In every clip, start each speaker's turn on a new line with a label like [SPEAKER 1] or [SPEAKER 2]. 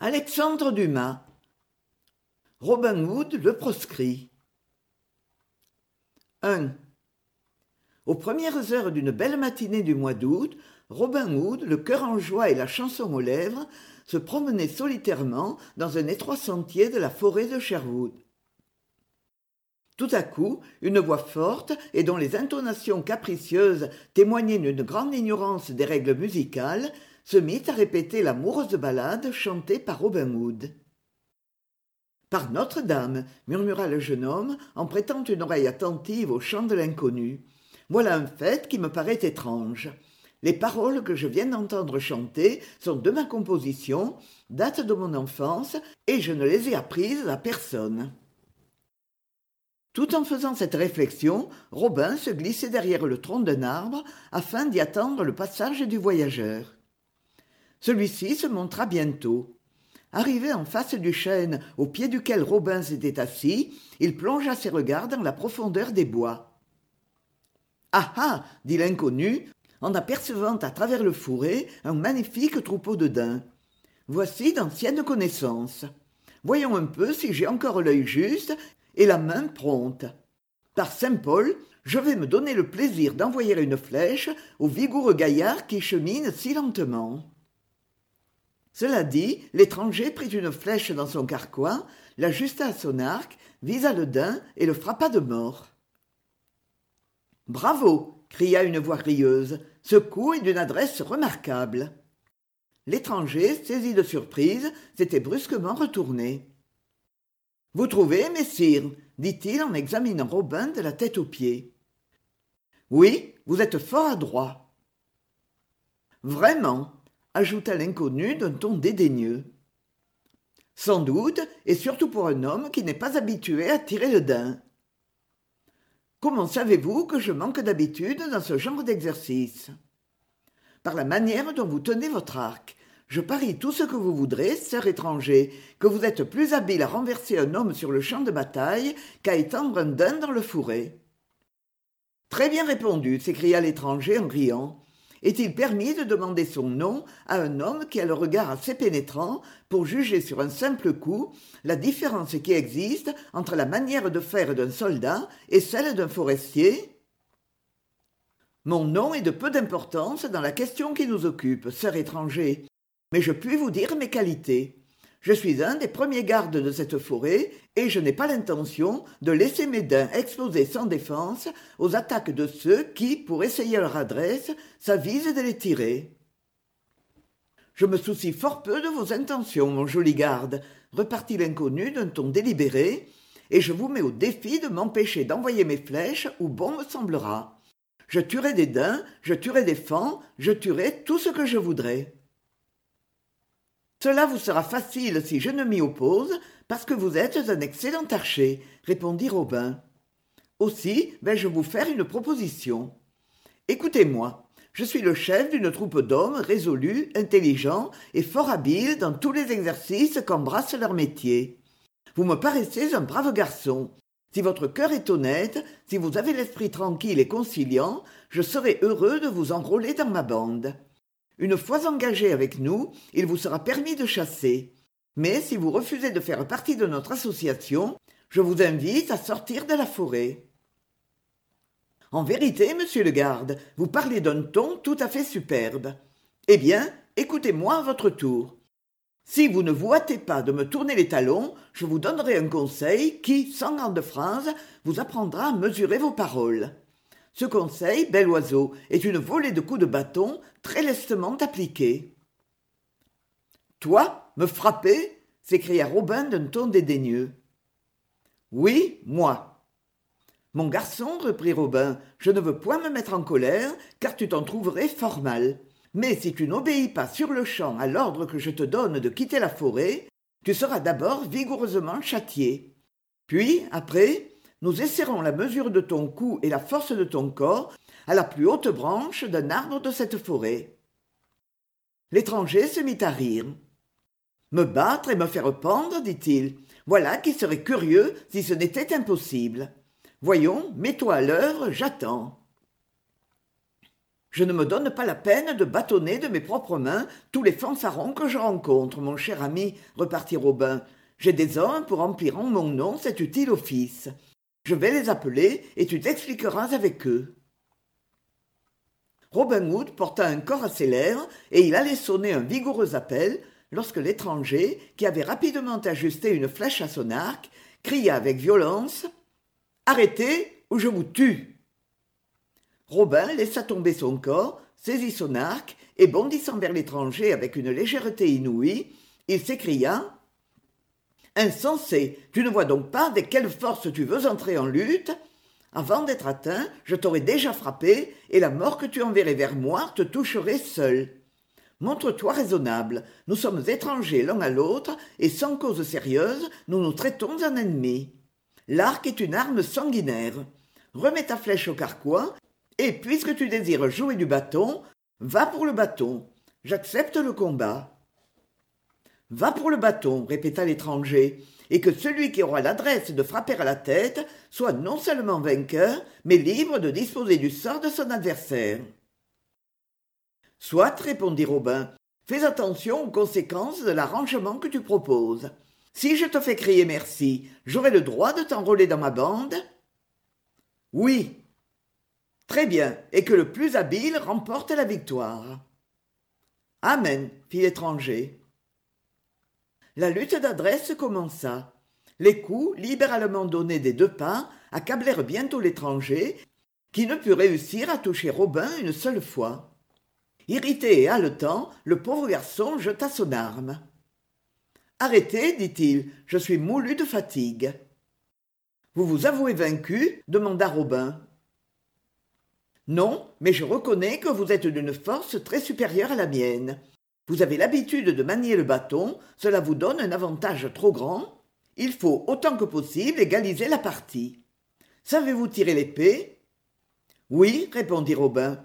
[SPEAKER 1] alexandre dumas. Robin hood le proscrit. Aux premières heures d'une belle matinée du mois d'août robin hood le cœur en joie et la chanson aux lèvres se promenait solitairement dans un étroit sentier de la forêt de sherwood. Tout à coup une voix forte et dont les intonations capricieuses témoignaient d'une grande ignorance des règles musicales se mit à répéter l'amoureuse ballade chantée par robin hood par notre-dame murmura le jeune homme en prêtant une oreille attentive au chant de l'inconnu voilà un fait qui me paraît étrange. Les paroles que je viens d'entendre chanter sont de ma composition datent de mon enfance et je ne les ai apprises à personne tout en faisant cette réflexion robin se glissait derrière le tronc d'un arbre afin d'y attendre le passage du voyageur celui-ci se montra bientôt. Arrivé en face du chêne au pied duquel robin s'était assis il plongea ses regards dans la profondeur des bois ah ah! dit l'inconnu en apercevant à travers le fourré un magnifique troupeau de daims voici d'anciennes connaissances. Voyons un peu si j'ai encore l'œil juste et la main prompte. Par saint paul je vais me donner le plaisir d'envoyer une flèche au vigoureux gaillard qui chemine si lentement cela dit l'étranger prit une flèche dans son carquois l'ajusta à son arc visa le daim et le frappa de mort bravo! cria une voix rieuse ce coup est d'une adresse remarquable l'étranger saisi de surprise s'était brusquement retourné vous trouvez messire? dit-il en examinant robin de la tête aux pieds oui vous êtes fort adroit vraiment ajouta l'inconnu d'un ton dédaigneux. Sans doute et surtout pour un homme qui n'est pas habitué à tirer le daim. Comment savez-vous que je manque d'habitude dans ce genre d'exercice? Par la manière dont vous tenez votre arc. Je parie tout ce que vous voudrez sœur étranger que vous êtes plus habile à renverser un homme sur le champ de bataille qu'à étendre un daim dans le fourré. Très bien répondu s'écria l'étranger en riant est-il permis de demander son nom à un homme qui a le regard assez pénétrant pour juger sur un simple coup la différence qui existe entre la manière de faire d'un soldat et celle d'un forestier. Mon nom est de peu d'importance dans la question qui nous occupe sœur étranger mais je puis vous dire mes qualités je suis un des premiers gardes de cette forêt et je n'ai pas l'intention de laisser mes daims exposés sans défense aux attaques de ceux qui pour essayer leur adresse s'avisent de les tirer. Je me soucie fort peu de vos intentions mon joli garde repartit l'inconnu d'un ton délibéré et je vous mets au défi de m'empêcher d'envoyer mes flèches où bon me semblera. Je tuerai des daims je tuerai des faons je tuerai tout ce que je voudrai cela vous sera facile si je ne m'y oppose parce que vous êtes un excellent archer répondit robin. Aussi vais-je vous faire une proposition. Écoutez-moi je suis le chef d'une troupe d'hommes résolus intelligents et fort habiles dans tous les exercices qu'embrasse leur métier vous me paraissez un brave garçon. Si votre cœur est honnête si vous avez l'esprit tranquille et conciliant je serai heureux de vous enrôler dans ma bande une fois engagé avec nous il vous sera permis de chasser. Mais si vous refusez de faire partie de notre association je vous invite à sortir de la forêt. En vérité monsieur le garde vous parlez d'un ton tout à fait superbe. Eh bien écoutez-moi à votre tour. Si vous ne vous hâtez pas de me tourner les talons je vous donnerai un conseil qui sans grande phrase vous apprendra à mesurer vos paroles ce conseil bel oiseau est une volée de coups de bâton très lestement appliqués toi me frapper! s'écria robin d'un ton dédaigneux oui moi mon garçon reprit robin je ne veux point me mettre en colère car tu t'en trouverais fort mal. Mais si tu n'obéis pas sur-le-champ à l'ordre que je te donne de quitter la forêt tu seras d'abord vigoureusement châtié. Puis après nous essaierons la mesure de ton cou et la force de ton corps à la plus haute branche d'un arbre de cette forêt. L'étranger se mit à rire. Me battre et me faire pendre dit-il. Voilà qui serait curieux si ce n'était impossible. Voyons mets-toi à l'œuvre j'attends. Je ne me donne pas la peine de bâtonner de mes propres mains tous les fanfarons que je rencontre mon cher ami repartit robin. J'ai des hommes pour remplir en mon nom cet utile office je vais les appeler et tu t'expliqueras avec eux. Robin hood porta un corps à ses lèvres et il allait sonner un vigoureux appel lorsque l'étranger qui avait rapidement ajusté une flèche à son arc cria avec violence arrêtez ou je vous tue! Robin laissa tomber son corps saisit son arc et bondissant vers l'étranger avec une légèreté inouïe il s'écria insensé. Tu ne vois donc pas avec quelle force tu veux entrer en lutte. Avant d'être atteint je t'aurais déjà frappé et la mort que tu enverrais vers moi te toucherait seul. Montre-toi raisonnable. Nous sommes étrangers l'un à l'autre et sans cause sérieuse nous nous traitons en ennemis. L'arc est une arme sanguinaire. Remets ta flèche au carquois et puisque tu désires jouer du bâton va pour le bâton. J'accepte le combat va pour le bâton répéta l'étranger et que celui qui aura l'adresse de frapper à la tête soit non seulement vainqueur mais libre de disposer du sort de son adversaire. Soit répondit robin fais attention aux conséquences de l'arrangement que tu proposes. Si je te fais crier merci j'aurai le droit de t'enrôler dans ma bande? Oui. Très bien et que le plus habile remporte la victoire. Amen fit l'étranger la lutte d'adresse commença. Les coups libéralement donnés des deux pas accablèrent bientôt l'étranger qui ne put réussir à toucher robin une seule fois. Irrité et haletant le pauvre garçon jeta son arme arrêtez dit-il je suis moulu de fatigue. Vous vous avouez vaincu? demanda robin non mais je reconnais que vous êtes d'une force très supérieure à la mienne vous avez l'habitude de manier le bâton cela vous donne un avantage trop grand. Il faut autant que possible égaliser la partie. Savez-vous tirer l'épée? Oui répondit robin.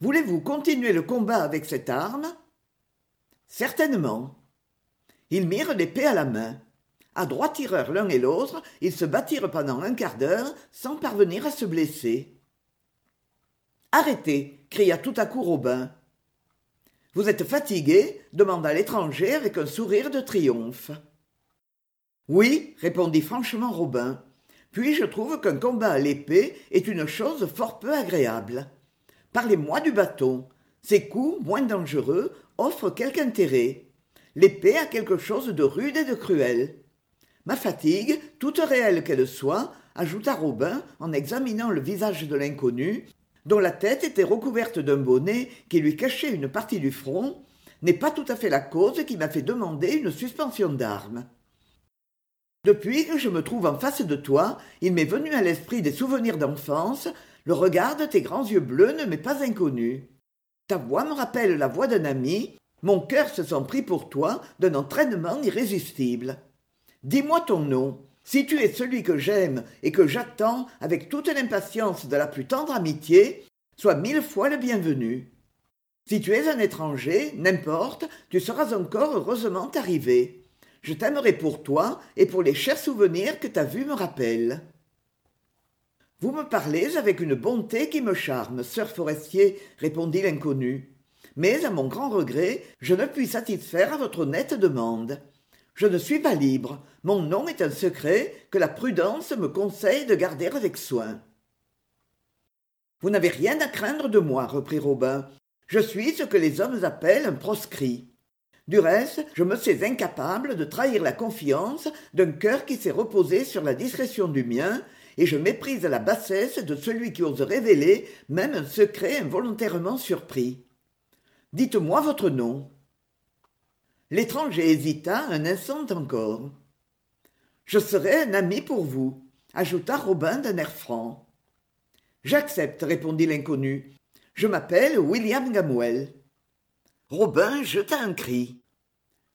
[SPEAKER 1] Voulez-vous continuer le combat avec cette arme? Certainement. Ils mirent l'épée à la main. À droit tireurs l'un et l'autre ils se battirent pendant un quart d'heure sans parvenir à se blesser arrêtez! cria tout à coup robin vous êtes fatigué demanda l'étranger avec un sourire de triomphe. Oui répondit franchement robin. Puis je trouve qu'un combat à l'épée est une chose fort peu agréable. Parlez-moi du bâton. Ses coups moins dangereux offrent quelque intérêt. L'épée a quelque chose de rude et de cruel. Ma fatigue toute réelle qu'elle soit ajouta robin en examinant le visage de l'inconnu dont la tête était recouverte d'un bonnet qui lui cachait une partie du front n'est pas tout à fait la cause qui m'a fait demander une suspension d'armes. Depuis que je me trouve en face de toi il m'est venu à l'esprit des souvenirs d'enfance. Le regard de tes grands yeux bleus ne m'est pas inconnu. Ta voix me rappelle la voix d'un ami. Mon cœur se sent pris pour toi d'un entraînement irrésistible. Dis-moi ton nom si tu es celui que j'aime et que j'attends avec toute l'impatience de la plus tendre amitié sois mille fois le bienvenu. Si tu es un étranger n'importe tu seras encore heureusement arrivé. Je t'aimerai pour toi et pour les chers souvenirs que ta vue me rappelle. Vous me parlez avec une bonté qui me charme sœur forestier répondit l'inconnu. Mais à mon grand regret je ne puis satisfaire à votre honnête demande je ne suis pas libre. Mon nom est un secret que la prudence me conseille de garder avec soin. Vous n'avez rien à craindre de moi reprit robin. Je suis ce que les hommes appellent un proscrit. Du reste je me sais incapable de trahir la confiance d'un cœur qui s'est reposé sur la discrétion du mien et je méprise la bassesse de celui qui ose révéler même un secret involontairement surpris. Dites-moi votre nom l'étranger hésita un instant encore. Je serai un ami pour vous ajouta robin d'un air franc. J'accepte répondit l'inconnu. Je m'appelle william gamwell robin jeta un cri.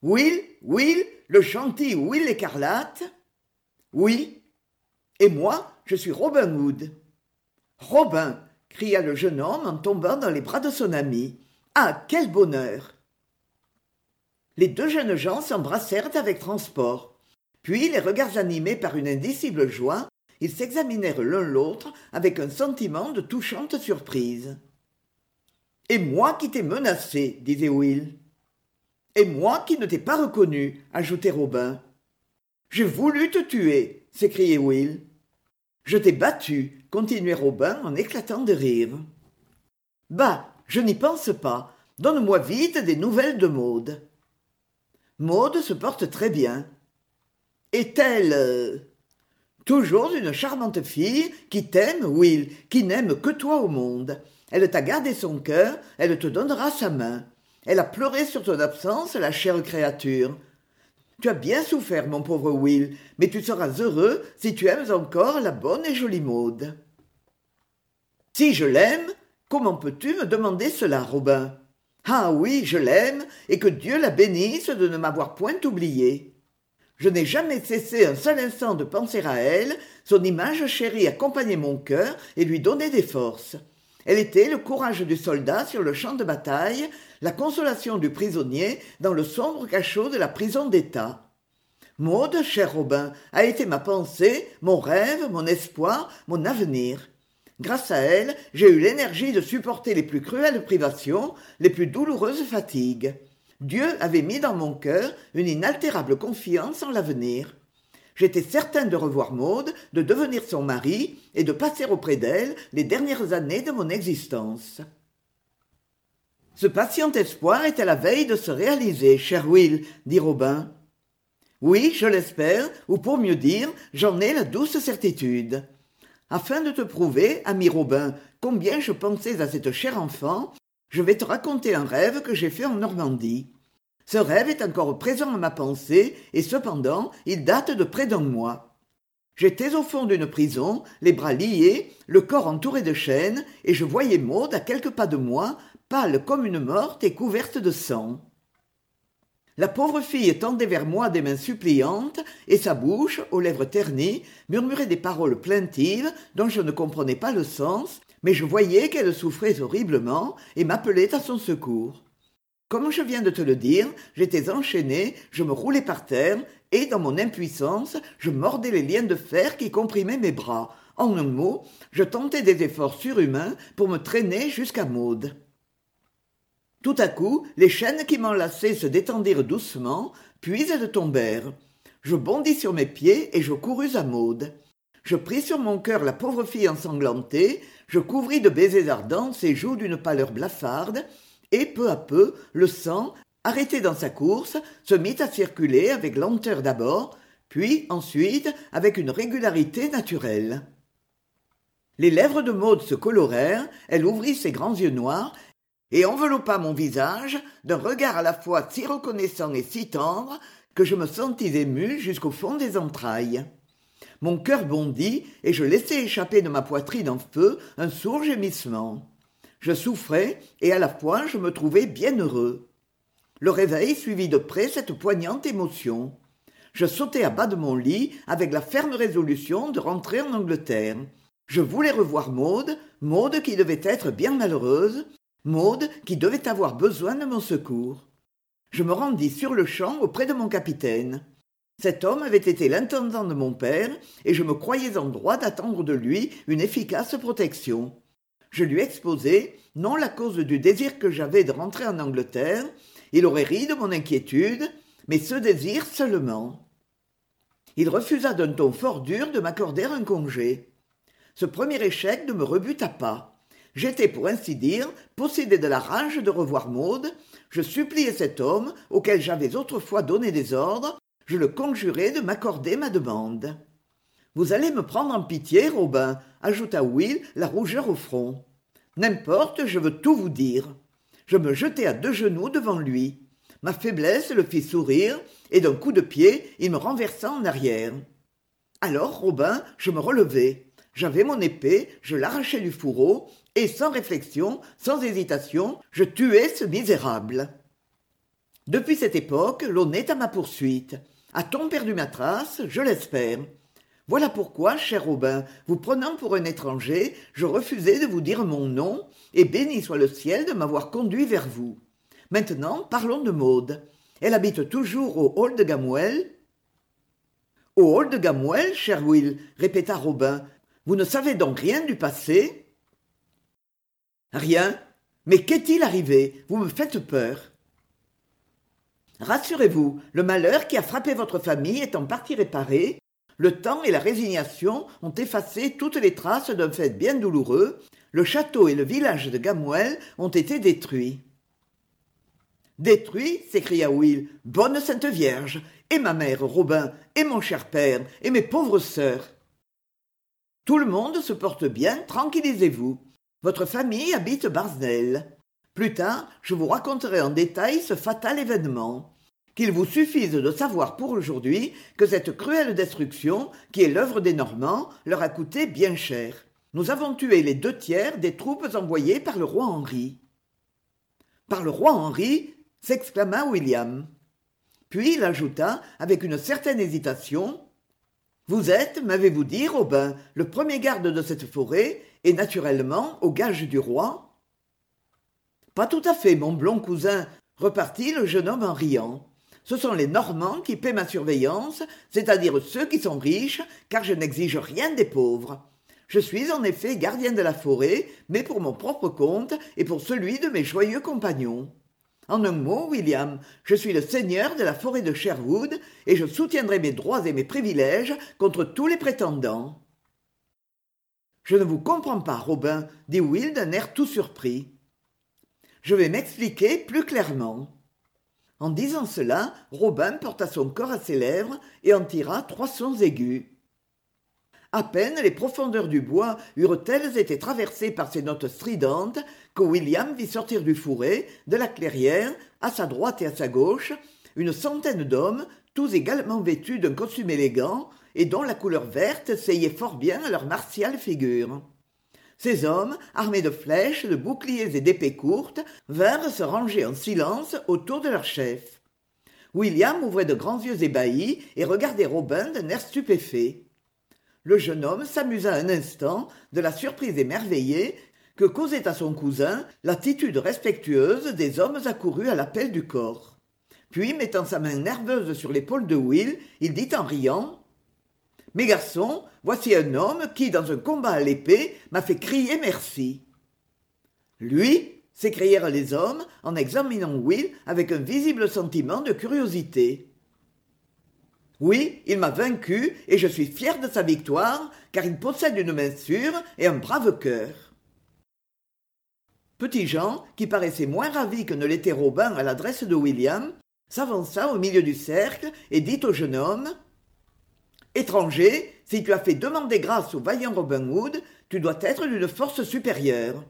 [SPEAKER 1] Will will le gentil will écarlate. Oui. Et moi je suis robin hood. Robin cria le jeune homme en tombant dans les bras de son ami. Ah quel bonheur les deux jeunes gens s'embrassèrent avec transport puis les regards animés par une indicible joie ils s'examinèrent l'un l'autre avec un sentiment de touchante surprise Et moi qui t'ai menacé, disait Will. Et moi qui ne t'ai pas reconnu, ajoutait Robin. J'ai voulu te tuer, s'écriait Will. Je t'ai battu, continuait Robin en éclatant de rire. Bah, je n'y pense pas. Donne-moi vite des nouvelles de Maude. Maude se porte très bien. Est-elle euh, toujours une charmante fille qui t'aime, Will, qui n'aime que toi au monde? Elle t'a gardé son cœur, elle te donnera sa main. Elle a pleuré sur ton absence, la chère créature. Tu as bien souffert, mon pauvre Will, mais tu seras heureux si tu aimes encore la bonne et jolie Maud. Si je l'aime, comment peux-tu me demander cela, Robin? Ah oui, je l'aime, et que Dieu la bénisse de ne m'avoir point oublié. Je n'ai jamais cessé un seul instant de penser à elle, son image chérie accompagnait mon cœur et lui donnait des forces. Elle était le courage du soldat sur le champ de bataille, la consolation du prisonnier dans le sombre cachot de la prison d'État. Maud, cher Robin, a été ma pensée, mon rêve, mon espoir, mon avenir. Grâce à elle, j'ai eu l'énergie de supporter les plus cruelles privations, les plus douloureuses fatigues. Dieu avait mis dans mon cœur une inaltérable confiance en l'avenir. J'étais certain de revoir Maud, de devenir son mari et de passer auprès d'elle les dernières années de mon existence. Ce patient espoir est à la veille de se réaliser, cher Will, dit Robin. Oui, je l'espère, ou pour mieux dire, j'en ai la douce certitude. Afin de te prouver, ami Robin, combien je pensais à cette chère enfant, je vais te raconter un rêve que j'ai fait en Normandie. Ce rêve est encore présent à ma pensée, et cependant il date de près d'un mois. J'étais au fond d'une prison, les bras liés, le corps entouré de chaînes, et je voyais Maud à quelques pas de moi, pâle comme une morte et couverte de sang. La pauvre fille tendait vers moi des mains suppliantes, et sa bouche, aux lèvres ternies, murmurait des paroles plaintives dont je ne comprenais pas le sens, mais je voyais qu'elle souffrait horriblement et m'appelait à son secours. Comme je viens de te le dire, j'étais enchaîné, je me roulais par terre, et dans mon impuissance, je mordais les liens de fer qui comprimaient mes bras. En un mot, je tentais des efforts surhumains pour me traîner jusqu'à Maude. Tout à coup, les chaînes qui m'enlaçaient se détendirent doucement, puis elles tombèrent. Je bondis sur mes pieds et je courus à Maude. Je pris sur mon cœur la pauvre fille ensanglantée, je couvris de baisers ardents ses joues d'une pâleur blafarde, et peu à peu le sang arrêté dans sa course se mit à circuler avec lenteur d'abord puis ensuite avec une régularité naturelle les lèvres de Maud se colorèrent elle ouvrit ses grands yeux noirs et enveloppa mon visage d'un regard à la fois si reconnaissant et si tendre que je me sentis ému jusqu'au fond des entrailles. Mon cœur bondit et je laissai échapper de ma poitrine en feu un sourd gémissement. Je souffrais et à la fois je me trouvais bien heureux. Le réveil suivit de près cette poignante émotion. Je sautai à bas de mon lit avec la ferme résolution de rentrer en angleterre. Je voulais revoir Maud, Maud qui devait être bien malheureuse Maud qui devait avoir besoin de mon secours. Je me rendis sur-le-champ auprès de mon capitaine. Cet homme avait été l'intendant de mon père et je me croyais en droit d'attendre de lui une efficace protection. Je lui exposai non la cause du désir que j'avais de rentrer en angleterre il aurait ri de mon inquiétude mais ce désir seulement. Il refusa d'un ton fort dur de m'accorder un congé. Ce premier échec ne me rebuta pas j'étais pour ainsi dire possédé de la rage de revoir Maud je suppliai cet homme auquel j'avais autrefois donné des ordres je le conjurai de m'accorder ma demande vous allez me prendre en pitié robin ajouta will la rougeur au front n'importe je veux tout vous dire. Je me jetai à deux genoux devant lui. Ma faiblesse le fit sourire et d'un coup de pied il me renversa en arrière. Alors robin je me relevai. J'avais mon épée je l'arrachai du fourreau et sans réflexion sans hésitation je tuai ce misérable. Depuis cette époque l'on est à ma poursuite. A-t-on perdu ma trace je l'espère. Voilà pourquoi cher robin vous prenant pour un étranger je refusai de vous dire mon nom et béni soit le ciel de m'avoir conduit vers vous. Maintenant parlons de maud elle habite toujours au hall de gamwell. Au hall de gamwell cher will répéta robin vous ne savez donc rien du passé? Rien Mais qu'est-il arrivé? Vous me faites peur. Rassurez-vous, le malheur qui a frappé votre famille est en partie réparé. Le temps et la résignation ont effacé toutes les traces d'un fait bien douloureux. Le château et le village de Gamwell ont été détruits. Détruits s'écria Will. Bonne Sainte Vierge Et ma mère, Robin, et mon cher père, et mes pauvres sœurs. Tout le monde se porte bien, tranquillisez-vous. Votre famille habite Barsnell. Plus tard, je vous raconterai en détail ce fatal événement. Qu'il vous suffise de savoir pour aujourd'hui que cette cruelle destruction, qui est l'œuvre des Normands, leur a coûté bien cher. Nous avons tué les deux tiers des troupes envoyées par le roi Henri. Par le roi Henri s'exclama William. Puis il ajouta, avec une certaine hésitation, Vous êtes, m'avez-vous dit, Robin, le premier garde de cette forêt, et naturellement au gage du roi pas tout à fait, mon blond cousin, repartit le jeune homme en riant. Ce sont les Normands qui paient ma surveillance, c'est-à-dire ceux qui sont riches, car je n'exige rien des pauvres. Je suis en effet gardien de la forêt, mais pour mon propre compte et pour celui de mes joyeux compagnons. En un mot, William, je suis le seigneur de la forêt de Sherwood, et je soutiendrai mes droits et mes privilèges contre tous les prétendants. Je ne vous comprends pas, Robin, dit Will d'un air tout surpris. Je vais m'expliquer plus clairement. En disant cela, Robin porta son corps à ses lèvres et en tira trois sons aigus. À peine les profondeurs du bois eurent-elles été traversées par ces notes stridentes que William vit sortir du fourré, de la clairière, à sa droite et à sa gauche, une centaine d'hommes, tous également vêtus d'un costume élégant, et dont la couleur verte seyait fort bien à leur martiale figure. Ces hommes, armés de flèches, de boucliers et d'épées courtes, vinrent se ranger en silence autour de leur chef. William ouvrait de grands yeux ébahis et regardait Robin d'un air stupéfait. Le jeune homme s'amusa un instant de la surprise émerveillée que causait à son cousin l'attitude respectueuse des hommes accourus à l'appel du corps. Puis, mettant sa main nerveuse sur l'épaule de Will, il dit en riant mes garçons, voici un homme qui, dans un combat à l'épée, m'a fait crier merci. Lui s'écrièrent les hommes en examinant Will avec un visible sentiment de curiosité. Oui, il m'a vaincu et je suis fier de sa victoire, car il possède une main sûre et un brave cœur. Petit Jean, qui paraissait moins ravi que ne l'était Robin à l'adresse de William, s'avança au milieu du cercle et dit au jeune homme Étranger, si tu as fait demander grâce au vaillant Robin Hood, tu dois être d'une force supérieure.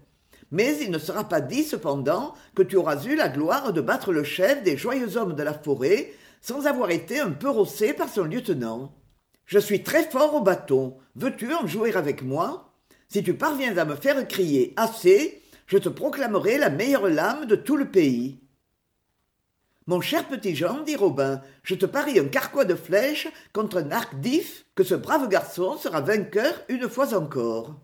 [SPEAKER 1] Mais il ne sera pas dit cependant que tu auras eu la gloire de battre le chef des joyeux hommes de la forêt sans avoir été un peu rossé par son lieutenant. Je suis très fort au bâton. Veux-tu en jouer avec moi? Si tu parviens à me faire crier assez, je te proclamerai la meilleure lame de tout le pays. Mon cher petit Jean, dit Robin, je te parie un carquois de flèches contre un arc d'if que ce brave garçon sera vainqueur une fois encore.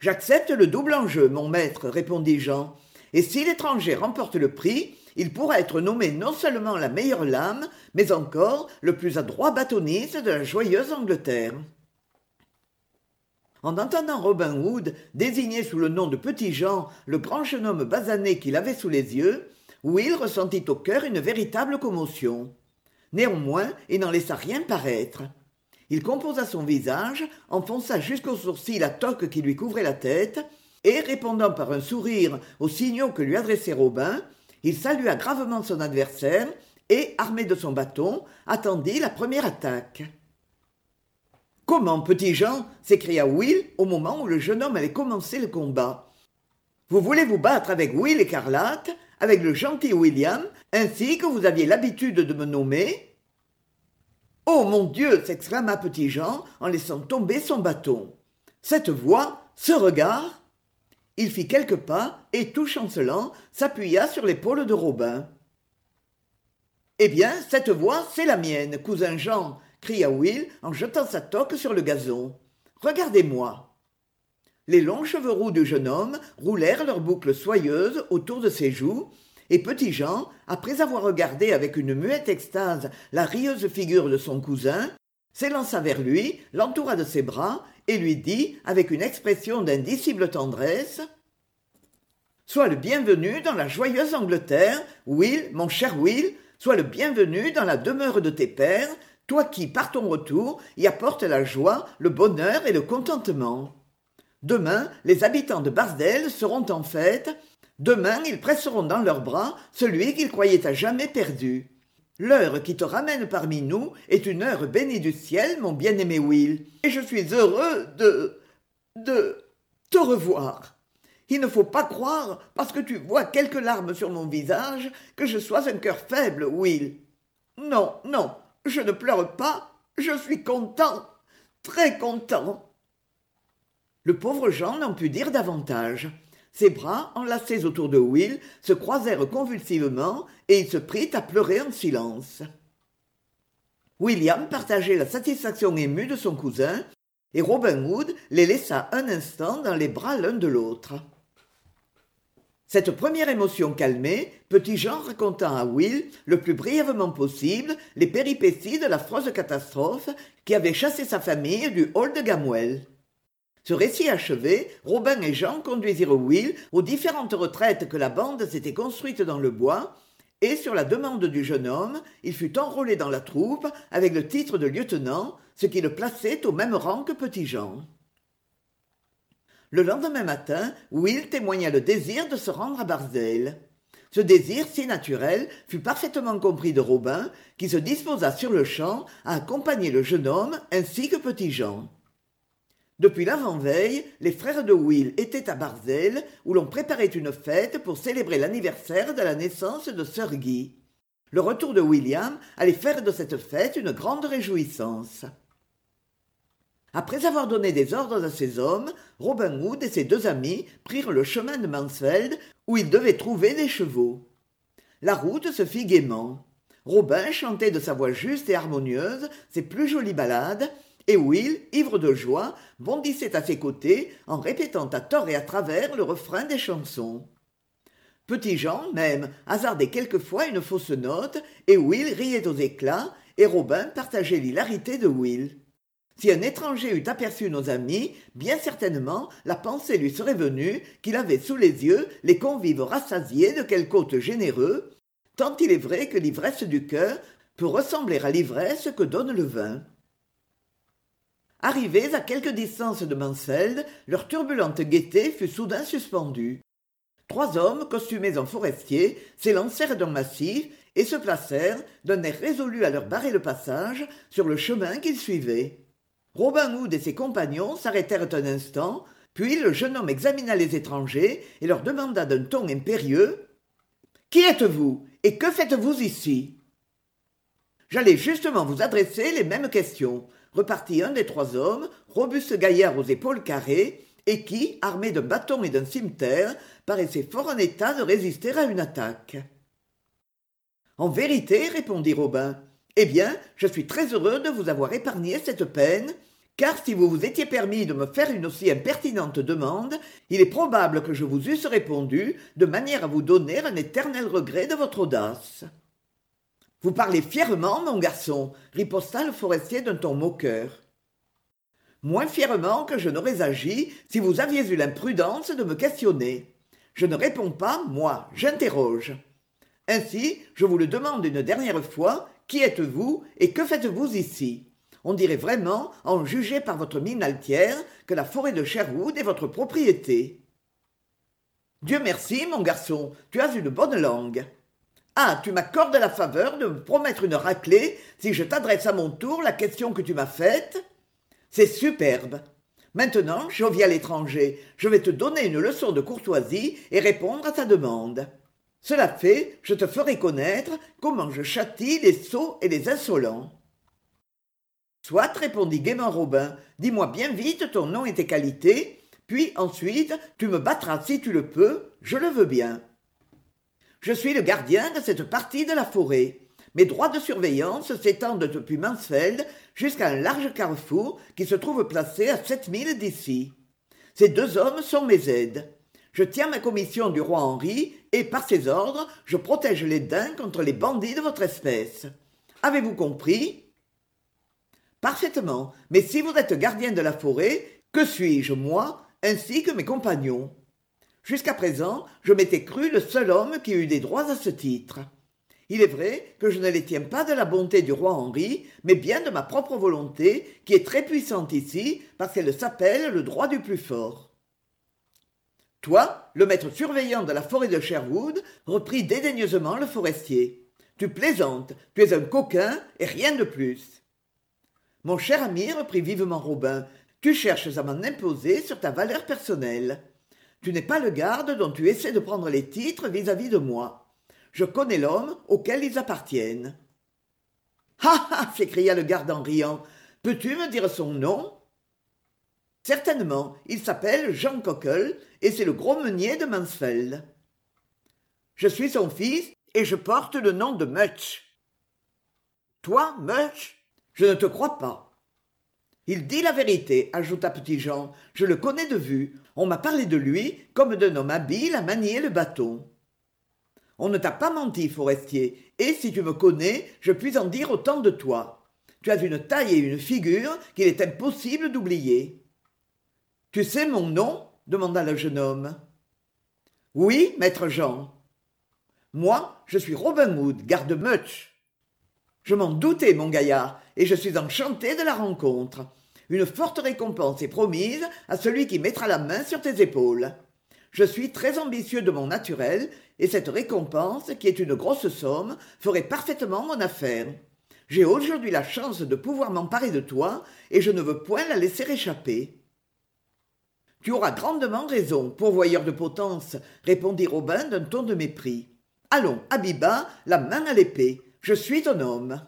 [SPEAKER 1] J'accepte le double enjeu, mon maître, répondit Jean, et si l'étranger remporte le prix, il pourra être nommé non seulement la meilleure lame, mais encore le plus adroit bâtonniste de la joyeuse Angleterre. En entendant Robin Hood désigner sous le nom de Petit Jean le grand jeune homme basané qu'il avait sous les yeux, Will ressentit au cœur une véritable commotion. Néanmoins, il n'en laissa rien paraître. Il composa son visage, enfonça jusqu'aux sourcils la toque qui lui couvrait la tête, et, répondant par un sourire aux signaux que lui adressait Robin, il salua gravement son adversaire et, armé de son bâton, attendit la première attaque. Comment, petit Jean? s'écria Will au moment où le jeune homme allait commencer le combat. Vous voulez vous battre avec Will écarlate avec le gentil William, ainsi que vous aviez l'habitude de me nommer Oh mon Dieu s'exclama petit Jean en laissant tomber son bâton. Cette voix, ce regard Il fit quelques pas et, tout chancelant, s'appuya sur l'épaule de Robin. Eh bien, cette voix, c'est la mienne, cousin Jean, cria Will en jetant sa toque sur le gazon. Regardez-moi. Les longs cheveux roux du jeune homme roulèrent leurs boucles soyeuses autour de ses joues, et Petit Jean, après avoir regardé avec une muette extase la rieuse figure de son cousin, s'élança vers lui, l'entoura de ses bras, et lui dit, avec une expression d'indicible tendresse Sois le bienvenu dans la joyeuse Angleterre, Will, mon cher Will, sois le bienvenu dans la demeure de tes pères, toi qui, par ton retour, y apportes la joie, le bonheur et le contentement. Demain, les habitants de Barsdale seront en fête. Demain, ils presseront dans leurs bras celui qu'ils croyaient à jamais perdu. L'heure qui te ramène parmi nous est une heure bénie du ciel, mon bien-aimé Will, et je suis heureux de. de. te revoir. Il ne faut pas croire, parce que tu vois quelques larmes sur mon visage, que je sois un cœur faible, Will. Non, non, je ne pleure pas, je suis content, très content. Le pauvre Jean n'en put dire davantage. Ses bras, enlacés autour de Will, se croisèrent convulsivement, et il se prit à pleurer en silence. William partageait la satisfaction émue de son cousin, et Robin Hood les laissa un instant dans les bras l'un de l'autre. Cette première émotion calmée, Petit Jean raconta à Will, le plus brièvement possible, les péripéties de l'affreuse catastrophe qui avait chassé sa famille du hall de Gamwell. Ce récit achevé, Robin et Jean conduisirent Will aux différentes retraites que la bande s'était construite dans le bois, et sur la demande du jeune homme, il fut enrôlé dans la troupe avec le titre de lieutenant, ce qui le plaçait au même rang que Petit Jean. Le lendemain matin, Will témoigna le désir de se rendre à Barzelle. Ce désir si naturel fut parfaitement compris de Robin, qui se disposa sur-le-champ à accompagner le jeune homme ainsi que Petit Jean. Depuis l'avant-veille, les frères de Will étaient à Barzelle, où l'on préparait une fête pour célébrer l'anniversaire de la naissance de Sir Guy. Le retour de William allait faire de cette fête une grande réjouissance. Après avoir donné des ordres à ses hommes, Robin Hood et ses deux amis prirent le chemin de Mansfeld, où ils devaient trouver des chevaux. La route se fit gaiement. Robin chantait de sa voix juste et harmonieuse ses plus jolies ballades, et Will, ivre de joie, bondissait à ses côtés en répétant à tort et à travers le refrain des chansons. Petit Jean, même, hasardait quelquefois une fausse note, et Will riait aux éclats, et Robin partageait l'hilarité de Will. Si un étranger eût aperçu nos amis, bien certainement la pensée lui serait venue qu'il avait sous les yeux les convives rassasiés de quelque hôte généreux, tant il est vrai que l'ivresse du cœur peut ressembler à l'ivresse que donne le vin. Arrivés à quelque distance de Mansfeld, leur turbulente gaieté fut soudain suspendue. Trois hommes, costumés en forestiers, s'élancèrent d'un massif et se placèrent, d'un air résolu à leur barrer le passage, sur le chemin qu'ils suivaient. Robin Hood et ses compagnons s'arrêtèrent un instant, puis le jeune homme examina les étrangers et leur demanda d'un ton impérieux Qui êtes-vous et que faites-vous ici? J'allais justement vous adresser les mêmes questions, repartit un des trois hommes, robuste gaillard aux épaules carrées, et qui, armé d'un bâton et d'un cimeterre, paraissait fort en état de résister à une attaque. En vérité, répondit Robin, eh bien, je suis très heureux de vous avoir épargné cette peine car si vous vous étiez permis de me faire une aussi impertinente demande, il est probable que je vous eusse répondu de manière à vous donner un éternel regret de votre audace. Vous parlez fièrement, mon garçon, riposta le forestier d'un ton moqueur. Moins fièrement que je n'aurais agi si vous aviez eu l'imprudence de me questionner. Je ne réponds pas, moi, j'interroge. Ainsi, je vous le demande une dernière fois, qui êtes-vous et que faites-vous ici? On dirait vraiment, en juger par votre mine altière, que la forêt de Sherwood est votre propriété. Dieu merci, mon garçon, tu as une bonne langue. Ah, tu m'accordes la faveur de me promettre une raclée si je t'adresse à mon tour la question que tu m'as faite? C'est superbe. Maintenant, jovial étranger, je vais te donner une leçon de courtoisie et répondre à ta demande. Cela fait, je te ferai connaître comment je châtie les sots et les insolents. Soit, répondit gaiement Robin, dis-moi bien vite ton nom et tes qualités, puis ensuite tu me battras si tu le peux, je le veux bien. Je suis le gardien de cette partie de la forêt. Mes droits de surveillance s'étendent depuis Mansfeld jusqu'à un large carrefour qui se trouve placé à sept milles d'ici. Ces deux hommes sont mes aides. Je tiens ma commission du roi Henri et, par ses ordres, je protège les daims contre les bandits de votre espèce. Avez-vous compris? Parfaitement. Mais si vous êtes gardien de la forêt, que suis-je, moi, ainsi que mes compagnons? Jusqu'à présent, je m'étais cru le seul homme qui eût des droits à ce titre. Il est vrai que je ne les tiens pas de la bonté du roi Henri, mais bien de ma propre volonté, qui est très puissante ici, parce qu'elle s'appelle le droit du plus fort. Toi, le maître surveillant de la forêt de Sherwood, reprit dédaigneusement le forestier. Tu plaisantes, tu es un coquin, et rien de plus. Mon cher ami, reprit vivement Robin, tu cherches à m'en imposer sur ta valeur personnelle. Tu n'es pas le garde dont tu essaies de prendre les titres vis-à-vis de moi. Je connais l'homme auquel ils appartiennent. Ah ah s'écria le garde en riant. Peux-tu me dire son nom? Certainement, il s'appelle Jean Coquel et c'est le gros meunier de Mansfeld. Je suis son fils et je porte le nom de Much. Toi, Much Je ne te crois pas. Il dit la vérité, ajouta Petit Jean. Je le connais de vue. On m'a parlé de lui comme d'un homme habile à manier le bâton. On ne t'a pas menti, forestier, et si tu me connais, je puis en dire autant de toi. Tu as une taille et une figure qu'il est impossible d'oublier. Tu sais mon nom demanda le jeune homme. Oui, maître Jean. Moi, je suis Robin Hood, garde Much. Je m'en doutais, mon gaillard, et je suis enchanté de la rencontre. Une forte récompense est promise à celui qui mettra la main sur tes épaules. Je suis très ambitieux de mon naturel, et cette récompense, qui est une grosse somme, ferait parfaitement mon affaire. J'ai aujourd'hui la chance de pouvoir m'emparer de toi, et je ne veux point la laisser échapper. Tu auras grandement raison, pourvoyeur de potence, répondit Robin d'un ton de mépris. Allons, Abiba, la main à l'épée. Je suis ton homme.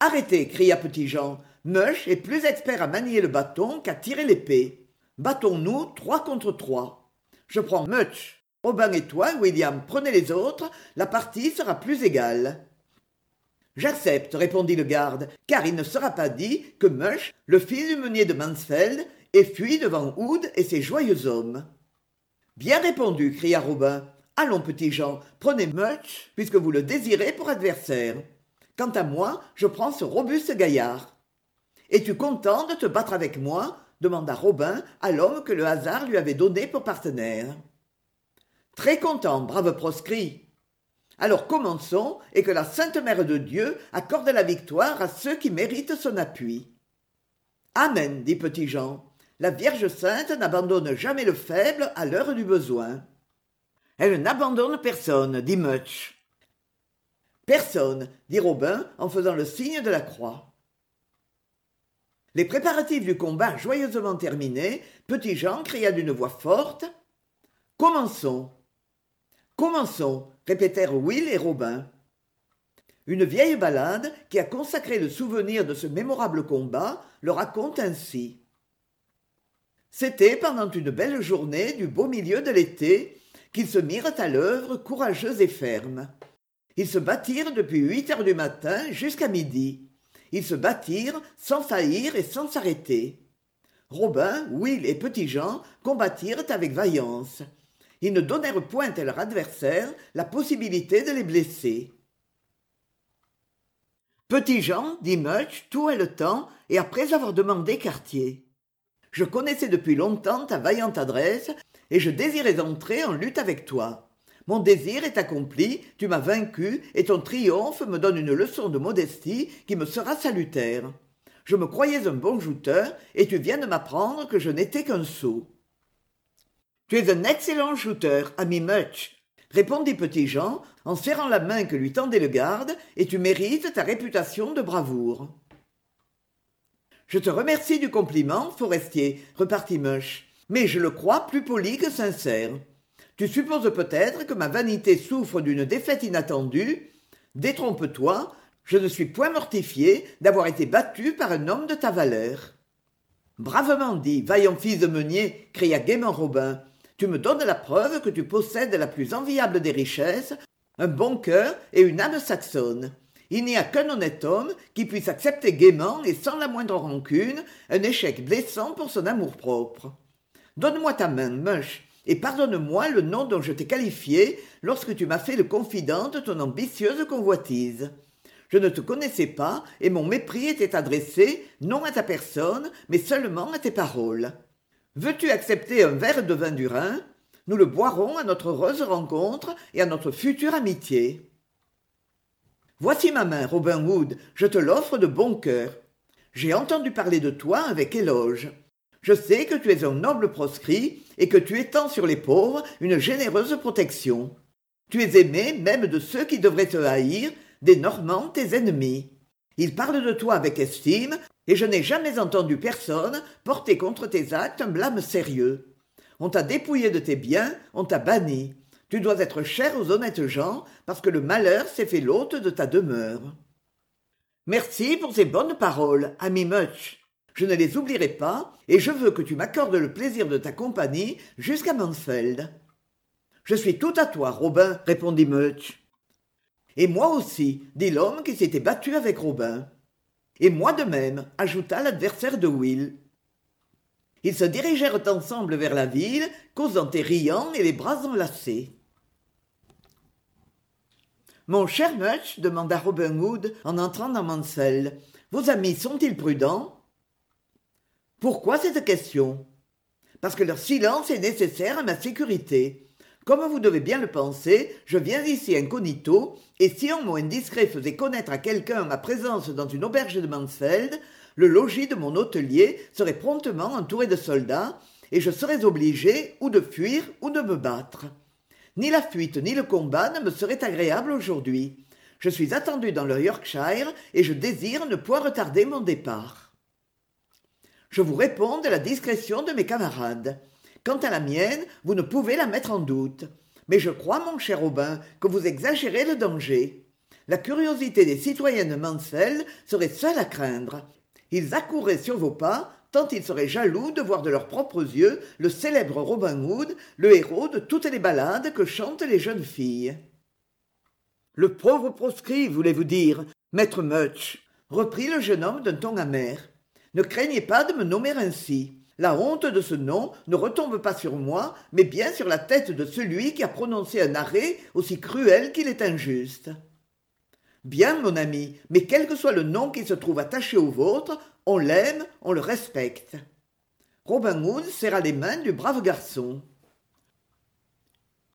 [SPEAKER 1] Arrêtez, cria Petit Jean. Mush est plus expert à manier le bâton qu'à tirer l'épée. Battons-nous trois contre trois. Je prends Much. Robin et toi, William, prenez les autres, la partie sera plus égale. J'accepte, répondit le garde, car il ne sera pas dit que Mush, le fils du meunier de Mansfeld, et fuit devant Hood et ses joyeux hommes. Bien répondu, cria Robin. Allons, petit Jean, prenez Much, puisque vous le désirez pour adversaire. Quant à moi, je prends ce robuste gaillard. Es-tu content de te battre avec moi? demanda Robin à l'homme que le hasard lui avait donné pour partenaire. Très content, brave proscrit. Alors commençons, et que la Sainte Mère de Dieu accorde la victoire à ceux qui méritent son appui. Amen, dit Petit Jean. La Vierge sainte n'abandonne jamais le faible à l'heure du besoin. Elle n'abandonne personne, dit Much. Personne, dit Robin en faisant le signe de la croix. Les préparatifs du combat joyeusement terminés, Petit Jean cria d'une voix forte. Commençons. Commençons, répétèrent Will et Robin. Une vieille ballade, qui a consacré le souvenir de ce mémorable combat, le raconte ainsi. C'était pendant une belle journée du beau milieu de l'été qu'ils se mirent à l'œuvre courageux et fermes. Ils se battirent depuis huit heures du matin jusqu'à midi. Ils se battirent sans faillir et sans s'arrêter. Robin, Will et Petit Jean combattirent avec vaillance. Ils ne donnèrent point à leur adversaire la possibilité de les blesser. Petit Jean, dit Much, tout le temps, et après avoir demandé quartier. Je connaissais depuis longtemps ta vaillante adresse, et je désirais entrer en lutte avec toi. Mon désir est accompli, tu m'as vaincu, et ton triomphe me donne une leçon de modestie qui me sera salutaire. Je me croyais un bon jouteur, et tu viens de m'apprendre que je n'étais qu'un sot. Tu es un excellent shooter, ami Much, répondit Petit Jean en serrant la main que lui tendait le garde, et tu mérites ta réputation de bravoure. Je te remercie du compliment, forestier, repartit Mush, mais je le crois plus poli que sincère. Tu supposes peut-être que ma vanité souffre d'une défaite inattendue? Détrompe-toi, je ne suis point mortifié d'avoir été battu par un homme de ta valeur. Bravement dit, vaillant fils de meunier, cria gaiement Robin. Tu me donnes la preuve que tu possèdes la plus enviable des richesses, un bon cœur et une âme saxonne. Il n'y a qu'un honnête homme qui puisse accepter gaiement et sans la moindre rancune un échec blessant pour son amour-propre. Donne-moi ta main, Mush, et pardonne-moi le nom dont je t'ai qualifié lorsque tu m'as fait le confident de ton ambitieuse convoitise. Je ne te connaissais pas, et mon mépris était adressé non à ta personne, mais seulement à tes paroles. Veux-tu accepter un verre de vin du Rhin? Nous le boirons à notre heureuse rencontre et à notre future amitié. Voici ma main robin hood. Je te l'offre de bon cœur. J'ai entendu parler de toi avec éloge je sais que tu es un noble proscrit et que tu étends sur les pauvres une généreuse protection. Tu es aimé même de ceux qui devraient te haïr des normands tes ennemis. Ils parlent de toi avec estime et je n'ai jamais entendu personne porter contre tes actes un blâme sérieux. On t'a dépouillé de tes biens on t'a banni. Tu dois être cher aux honnêtes gens parce que le malheur s'est fait l'hôte de ta demeure. Merci pour ces bonnes paroles ami much je ne les oublierai pas et je veux que tu m'accordes le plaisir de ta compagnie jusqu'à mansfeld. Je suis tout à toi robin répondit much et moi aussi dit l'homme qui s'était battu avec robin. Et moi de même ajouta l'adversaire de will. Ils se dirigèrent ensemble vers la ville causant et riant et les bras enlacés. Mon cher much demanda robin hood en entrant dans mansell vos amis sont-ils prudents? Pourquoi cette question? Parce que leur silence est nécessaire à ma sécurité. Comme vous devez bien le penser je viens ici incognito et si un mot indiscret faisait connaître à quelqu'un ma présence dans une auberge de mansfeld le logis de mon hôtelier serait promptement entouré de soldats et je serais obligé ou de fuir ou de me battre. Ni la fuite ni le combat ne me seraient agréables aujourd'hui. Je suis attendu dans le yorkshire et je désire ne point retarder mon départ je vous réponds de la discrétion de mes camarades. Quant à la mienne vous ne pouvez la mettre en doute. Mais je crois mon cher aubin que vous exagérez le danger. La curiosité des citoyens de mansfeld serait seule à craindre. Ils accourraient sur vos pas tant ils seraient jaloux de voir de leurs propres yeux le célèbre robin hood le héros de toutes les ballades que chantent les jeunes filles. Le pauvre proscrit voulez-vous dire maître much reprit le jeune homme d'un ton amer ne craignez pas de me nommer ainsi. La honte de ce nom ne retombe pas sur moi mais bien sur la tête de celui qui a prononcé un arrêt aussi cruel qu'il est injuste. Bien mon ami mais quel que soit le nom qui se trouve attaché au vôtre on l'aime on le respecte. Robin hood serra les mains du brave garçon